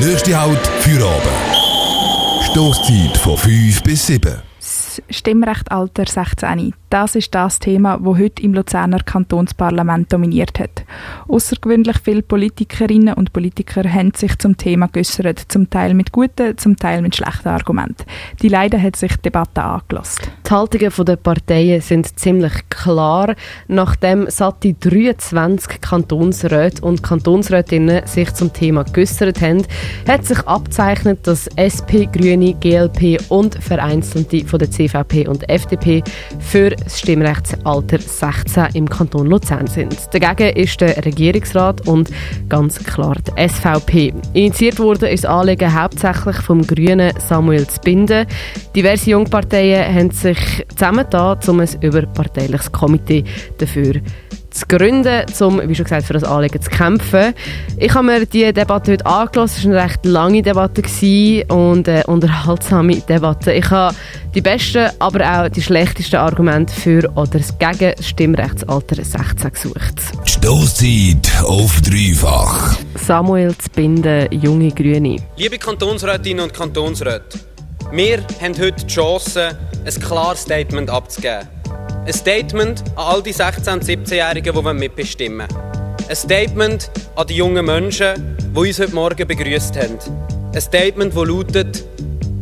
Nächste Halt für Abend. Stoßzeit von 5 bis 7. Das Stimmrechtalter 16. Das ist das Thema, das heute im Luzerner Kantonsparlament dominiert hat. Außergewöhnlich viele Politikerinnen und Politiker haben sich zum Thema geäußert, zum Teil mit guten, zum Teil mit schlechten Argumenten. Die Leiden hat sich die Debatte angelassen. Die Haltungen der Parteien sind ziemlich klar. Nachdem satte 23 Kantonsräte und Kantonsrätinnen sich zum Thema geäußert haben, hat sich abzeichnet, dass SP, Grüne, GLP und Vereinzelte von der CVP und FDP für das Stimmrechtsalter 16 im Kanton Luzern sind. Dagegen ist der Regierungsrat und ganz klar die SVP. Initiiert wurde das Anliegen hauptsächlich vom grünen Samuel Zbinden. Diverse Jungparteien haben sich zusammengetan, um ein überparteiliches Komitee dafür zu gründen, um, wie schon gesagt, für das Anliegen zu kämpfen. Ich habe mir die Debatte heute angelassen. Es war eine recht lange Debatte und eine unterhaltsame Debatte. Ich habe die besten, aber auch die schlechtesten Argumente für oder gegen das Stimmrechtsalter 16 gesucht. Stoßzeit auf dreifach. Samuel Zbinden, Junge Grüne. Liebe Kantonsrätinnen und Kantonsräte, wir haben heute die Chance, ein klares Statement abzugeben. Ein Statement an all die 16- und 17-Jährigen, die mitbestimmen wollen. Ein Statement an die jungen Menschen, die uns heute Morgen begrüßt haben. Ein Statement, das lautet,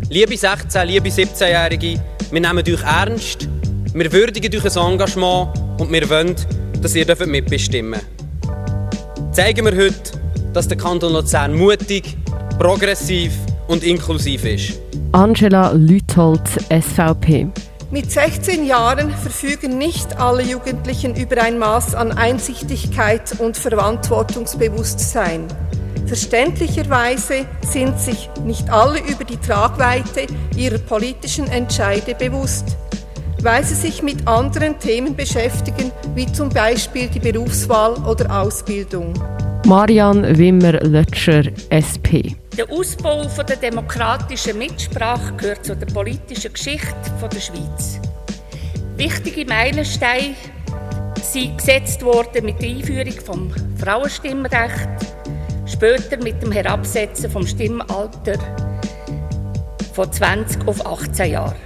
liebe 16-, liebe 17-Jährige, wir nehmen euch ernst, wir würdigen euch ein Engagement und wir wollen, dass ihr mitbestimmen dürft. Zeigen wir heute, dass der Kanton Luzern mutig, progressiv und inklusiv ist. Angela Lüthold, SVP. Mit 16 Jahren verfügen nicht alle Jugendlichen über ein Maß an Einsichtigkeit und Verantwortungsbewusstsein. Verständlicherweise sind sich nicht alle über die Tragweite ihrer politischen Entscheide bewusst, weil sie sich mit anderen Themen beschäftigen, wie zum Beispiel die Berufswahl oder Ausbildung. Marian Wimmer-Lötscher, SP. Der Ausbau der demokratischen Mitsprache gehört zu der politischen Geschichte der Schweiz. Wichtige Meilensteine sind gesetzt worden mit der Einführung des Frauenstimmrechts, später mit dem Herabsetzen vom Stimmalter von 20 auf 18 Jahre.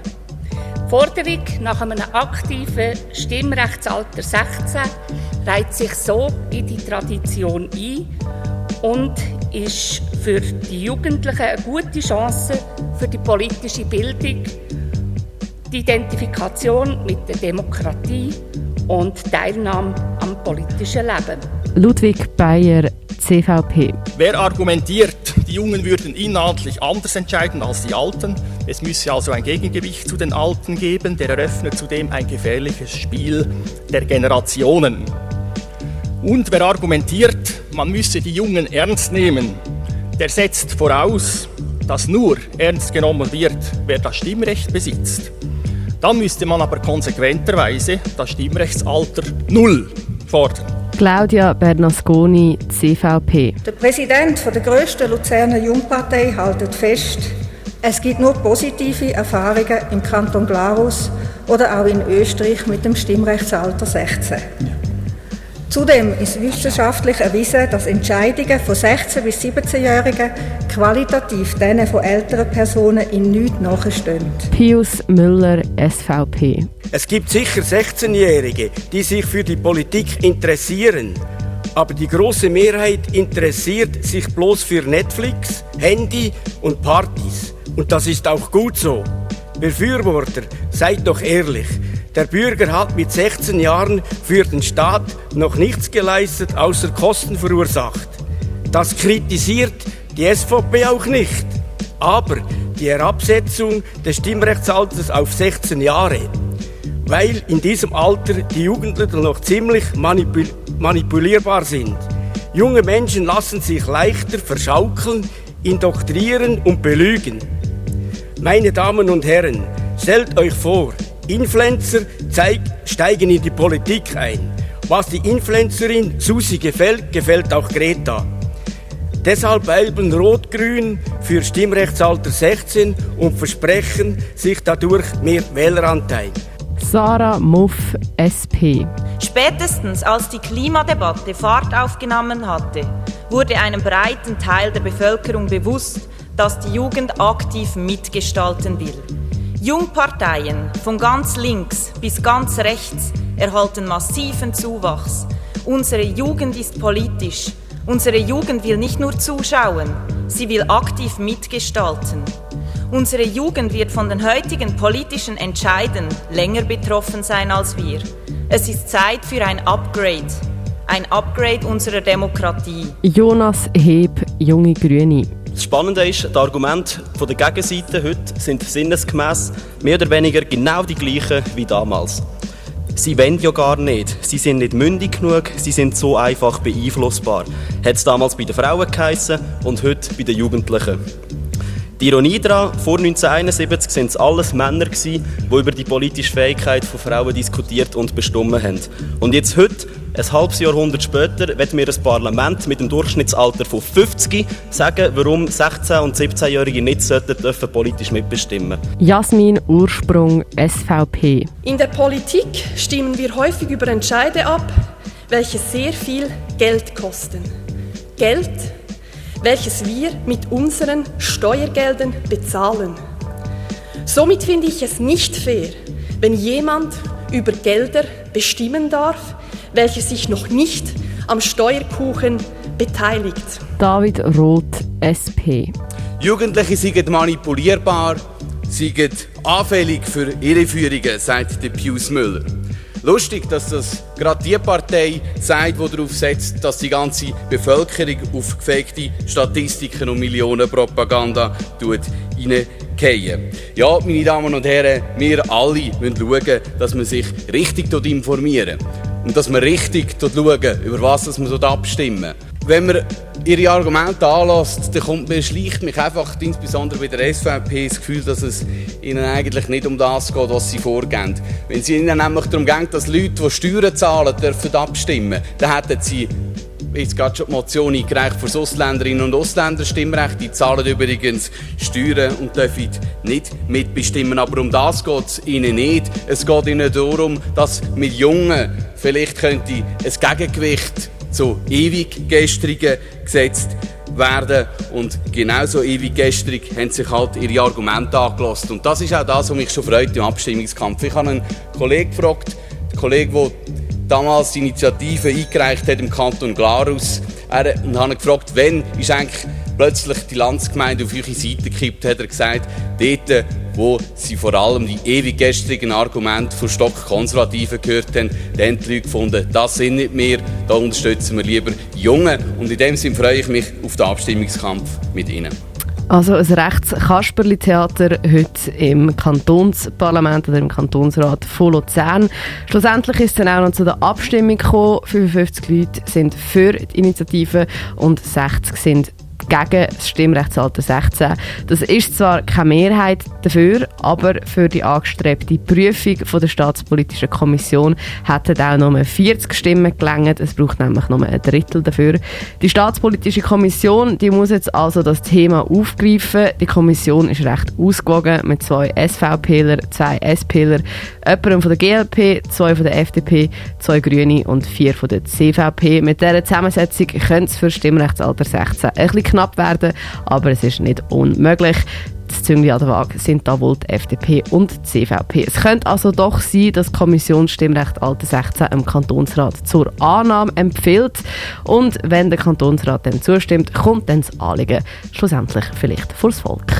Die Forderung nach einem aktiven Stimmrechtsalter 16 reiht sich so in die Tradition ein und ist für die Jugendlichen eine gute Chance für die politische Bildung, die Identifikation mit der Demokratie und Teilnahme am politischen Leben. Ludwig Bayer, CVP. Wer argumentiert, die Jungen würden inhaltlich anders entscheiden als die Alten, es müsse also ein Gegengewicht zu den Alten geben, der eröffnet zudem ein gefährliches Spiel der Generationen. Und wer argumentiert, man müsse die Jungen ernst nehmen, der setzt voraus, dass nur ernst genommen wird, wer das Stimmrecht besitzt. Dann müsste man aber konsequenterweise das Stimmrechtsalter null fordern. Claudia Bernasconi, CVP. Der Präsident der grössten Luzerner Jungpartei hält fest, es gibt nur positive Erfahrungen im Kanton Glarus oder auch in Österreich mit dem Stimmrechtsalter 16. Zudem ist wissenschaftlich erwiesen, dass Entscheidungen von 16- bis 17-Jährigen qualitativ denen von älteren Personen in nichts nachstehen. Pius Müller, SVP. Es gibt sicher 16-Jährige, die sich für die Politik interessieren. Aber die große Mehrheit interessiert sich bloß für Netflix, Handy und Partys. Und das ist auch gut so. Befürworter, seid doch ehrlich. Der Bürger hat mit 16 Jahren für den Staat noch nichts geleistet, außer Kosten verursacht. Das kritisiert die SVP auch nicht. Aber die Herabsetzung des Stimmrechtsalters auf 16 Jahre, weil in diesem Alter die Jugendlichen noch ziemlich manipul manipulierbar sind. Junge Menschen lassen sich leichter verschaukeln, indoktrieren und belügen. Meine Damen und Herren, stellt euch vor, Influencer zeig, steigen in die Politik ein. Was die Influencerin Susi gefällt, gefällt auch Greta. Deshalb wählen Rot-Grün für Stimmrechtsalter 16 und versprechen sich dadurch mehr Wähleranteil. Sarah Muff, SP. Spätestens als die Klimadebatte Fahrt aufgenommen hatte, wurde einem breiten Teil der Bevölkerung bewusst, dass die Jugend aktiv mitgestalten will. Jungparteien von ganz links bis ganz rechts erhalten massiven Zuwachs. Unsere Jugend ist politisch. Unsere Jugend will nicht nur zuschauen, sie will aktiv mitgestalten. Unsere Jugend wird von den heutigen politischen Entscheiden länger betroffen sein als wir. Es ist Zeit für ein Upgrade. Ein Upgrade unserer Demokratie. Jonas Heb, Junge Grüne. Das Spannende ist, die Argumente der Gegenseite heute sind sinnesgemäß mehr oder weniger genau die gleichen wie damals. Sie wollen ja gar nicht. Sie sind nicht mündig genug, sie sind so einfach beeinflussbar. Hat es damals bei den Frauen geheissen und heute bei den Jugendlichen. Die Ironie daran, vor 1971 waren es alles Männer, die über die politische Fähigkeit von Frauen diskutiert und bestimmt haben. Und jetzt heute, ein halbes Jahrhundert später, wird mir ein Parlament mit dem Durchschnittsalter von 50 sagen, warum 16- und 17-Jährige nicht dürfen politisch mitbestimmen Jasmin Ursprung, SVP. In der Politik stimmen wir häufig über Entscheide ab, welche sehr viel Geld kosten. Geld, welches wir mit unseren Steuergeldern bezahlen. Somit finde ich es nicht fair, wenn jemand über Gelder bestimmen darf, welche sich noch nicht am Steuerkuchen beteiligt. David Roth, SP. Jugendliche sind manipulierbar, sind anfällig für Irreführungen, sagt der Pius Müller. Lustig, dass das gerade die Partei sagt, die darauf setzt, dass die ganze Bevölkerung auf gefakte Statistiken und Millionenpropaganda hineingehen. Ja, meine Damen und Herren, wir alle müssen schauen, dass man sich richtig informieren und dass man richtig schauen, über was man abstimmen Wenn man ihre Argumente anlässt, dann kommt mir, schleicht mich einfach, insbesondere bei der SVP, das Gefühl, dass es ihnen eigentlich nicht um das geht, was sie vorgehen. Wenn es ihnen nämlich darum geht, dass Leute, die Steuern zahlen, dürfen abstimmen, dann hätten sie jetzt gerade schon die Motion eingereicht für Ausländerinnen und Ausländer Stimmrecht. Die zahlen übrigens Steuern und dürfen nicht mitbestimmen. Aber um das geht es ihnen nicht. Es geht ihnen darum, dass mit Jungen vielleicht könnte ein Gegengewicht zu ewig gestrigen gesetzt werden. Und genauso ewig haben sich halt ihre Argumente angelost. Und das ist auch das, was mich schon freut im Abstimmungskampf. Ich habe einen Kollegen gefragt, den Kollegen, der damals die Initiative eingereicht hat im Kanton Glarus. Er, und habe gefragt, wann ist eigentlich plötzlich die Landsgemeinde auf eure Seite gekippt, hat er gesagt, dort, wo sie vor allem die ewig gestrigen Argumente von Stockkonservativen gehört haben, dann haben die Leute gefunden, das sind nicht mehr, da unterstützen wir lieber Junge. Und in dem Sinne freue ich mich auf den Abstimmungskampf mit Ihnen. Also ein rechts Kasperli-Theater heute im Kantonsparlament oder im Kantonsrat von Luzern. Schlussendlich ist es dann auch noch zu der Abstimmung gekommen. 55 Leute sind für die Initiative und 60 sind gegen das Stimmrechtsalter 16. Das ist zwar keine Mehrheit dafür, aber für die angestrebte Prüfung von der Staatspolitischen Kommission hätten auch nur 40 Stimmen gelangt. Es braucht nämlich nur ein Drittel dafür. Die Staatspolitische Kommission die muss jetzt also das Thema aufgreifen. Die Kommission ist recht ausgewogen mit zwei SVPler, zwei SPler, jemandem von der GLP, zwei von der FDP, zwei Grüne und vier von der CVP. Mit dieser Zusammensetzung könnte es für Stimmrechtsalter 16 ein bisschen knapp werden, aber es ist nicht unmöglich. Das Züngli an der Waage sind da wohl die FDP und die CVP. Es könnte also doch sein, dass die Kommission Alter 16 im Kantonsrat zur Annahme empfiehlt. Und wenn der Kantonsrat dann zustimmt, kommt dann das Anliegen schlussendlich vielleicht vor das Volk.